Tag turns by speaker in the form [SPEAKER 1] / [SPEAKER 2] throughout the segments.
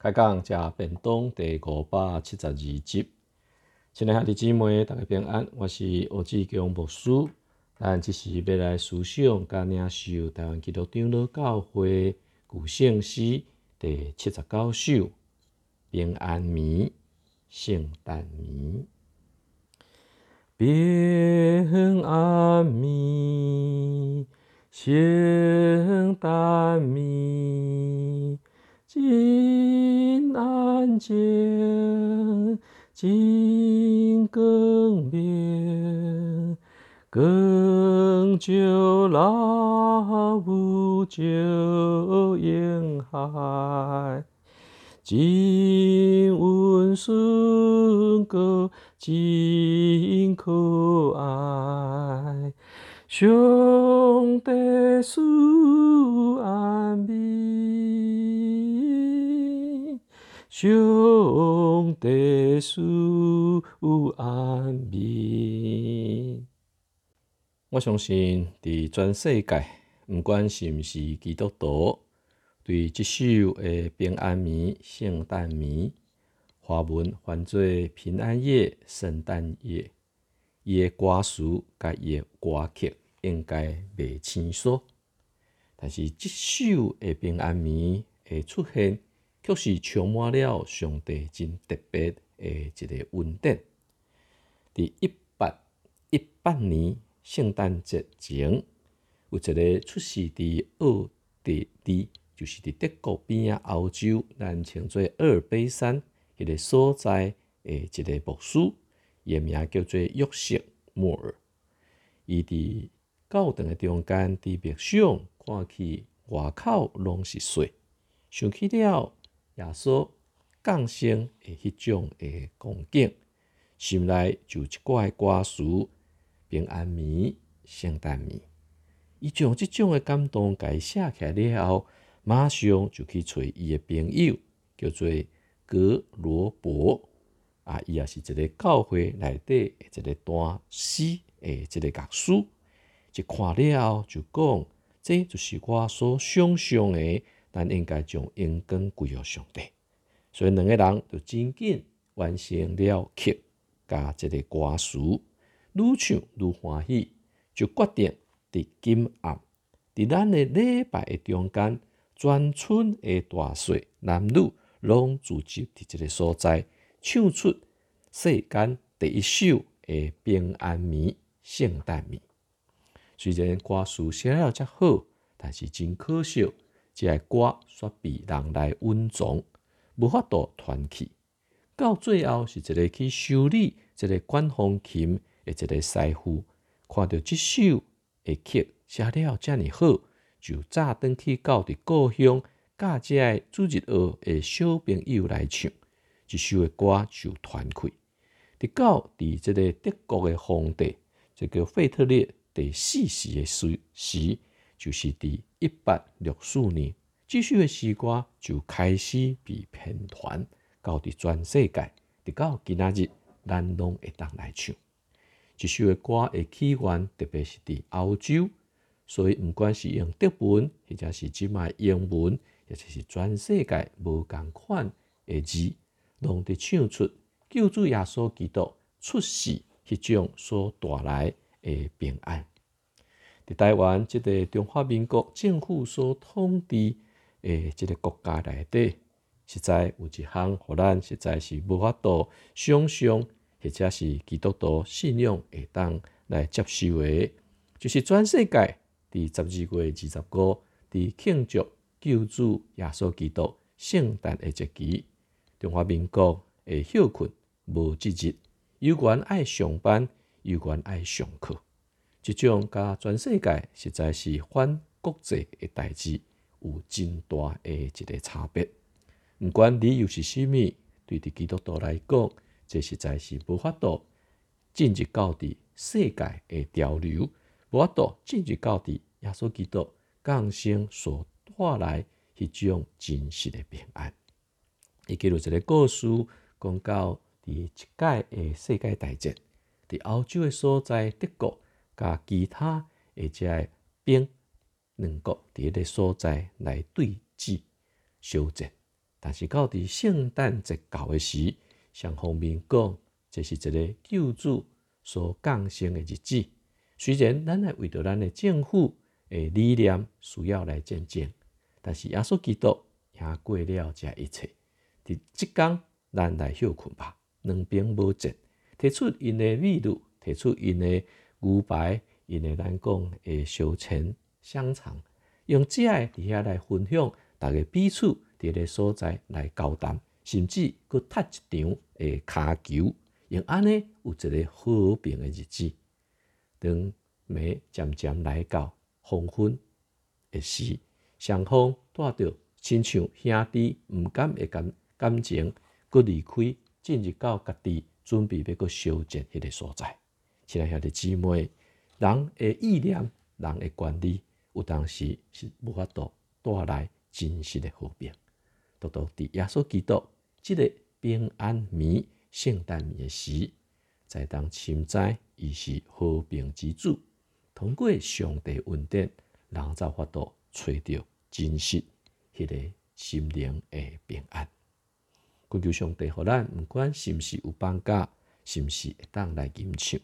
[SPEAKER 1] 开讲食便当第五百七十二集，亲爱兄弟姊妹，大家平安，我是欧志强牧师。咱即是要来思想甲领受台湾基督长老教会古圣诗第七十九首平安眠，圣诞眠，平安眠，圣诞眠。真安静，真光明，光照老雾照沿海，真温顺个，真可爱，上帝赐安眠。我相信，伫全世界，毋管是毋是基督徒，对即首诶平安眠、圣诞眠，华文翻做平安夜、圣诞夜。伊诶歌词甲伊诶歌曲应该袂生疏，但是即首诶平安眠诶出现，却是充满了上帝真特别诶一个恩典。伫一八一八年圣诞节前，有一个出世伫奥地利，就是伫德国边仔欧洲，咱称做阿尔卑山迄个所在诶一个牧师。伊名叫做约瑟莫尔，伊伫教堂诶中间，伫默想看去外口拢是雪，想起了耶稣降生诶迄种诶光景，心内就一挂歌词：平安眠、圣诞眠。伊将即种诶感动改写起来了后，马上就去找伊诶朋友，叫做格罗伯。啊，伊也是一个教会内底一个单师诶，一个乐师，一看了后就讲，这就是我所想象诶，咱应该将恩光归于上帝。所以两个人就真紧完成了曲加一个歌词，愈唱愈欢喜，就决定伫今暗，伫咱诶礼拜诶中间，全村诶大细男女拢聚集伫即个所在。唱出世间第一首的平安眠、圣诞眠。虽然歌词写了遮好，但是真可惜，这个歌煞被人来温藏，无法度传去。到最后是一个去修理一个管风琴的一个师傅，看到这首的曲写了遮尔好，就早登去到伫故乡，教遮个主日学的小朋友来唱。一首的歌就传开，直到伫即个德国的皇帝，这个费特列第四世的时时，就是伫一八六四年，这首诶诗歌就开始被编传，到伫全世界，直到今仔日，咱拢会当来唱。这首的歌诶起源，特别是伫欧洲，所以毋管是用德文，或者是即卖英文，或者是全世界无共款诶字。拢伫唱出救主耶稣基督出世迄种所带来诶平安。伫台湾即个中华民国政府所统治诶即个国家内底，实在有一项互咱实在是无法度想象，或者是基督徒信仰会当来接受诶，就是全世界伫十二月二十五伫庆祝救主耶稣基督圣诞诶节期。中华民国会休困无一日，有关爱上班，有关爱上课，即种甲全世界实在是反国际的代志，有真大的一个差别。毋管理由是虾物，对伫基督徒来讲，这实在是无法度进入到伫世界的潮流，无法度进入到伫耶稣基督降生所带来迄种真实的平安。伊记录一个故事，讲到伫一届诶世界大战，伫欧洲诶所在，德国甲其他诶遮个兵两国伫迄个所在来对峙、小战。但是到伫圣诞节到诶时，上方面讲，这是一个救主所降生诶日子。虽然咱来为着咱诶政府诶理念需要来见证，但是耶稣基督也过了这一切。伫即天，咱来休困吧，两边无战，提出因诶味露，提出因诶牛排，因诶咱讲诶烧钱香肠，用这伫遐来分享，逐个彼此伫个所在来交谈，甚至佫踢一场诶骹球，用安尼有一个和平诶日子。当暝渐渐来到黄昏诶时，双方带着亲像兄弟毋敢会感感情，佫离开，进入到家己准备要佫修建迄个所在。亲爱兄弟姊妹，人诶意念，人诶管理，有当时是无法度带来真实诶和平。独独伫耶稣基督即个平安暝、圣诞暝诶时，在当深知伊是和平之主。通过上帝恩典，人才法度找到真实迄个心灵诶平安。恳求上帝，互咱毋管是毋是有放假，是毋是会当来吟唱，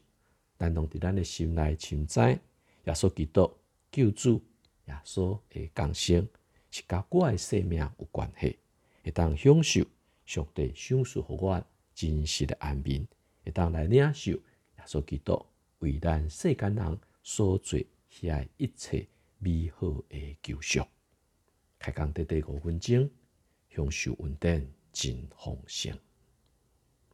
[SPEAKER 1] 咱拢伫咱诶心内深知，耶稣基督救主耶稣诶降生，是甲我诶生命有关系，会当享受上帝赏赐互我真实诶安眠，会当来领受耶稣基督为咱世间人。所做遐一切美好诶救赎，开讲短短五分钟，享受稳定真丰盛。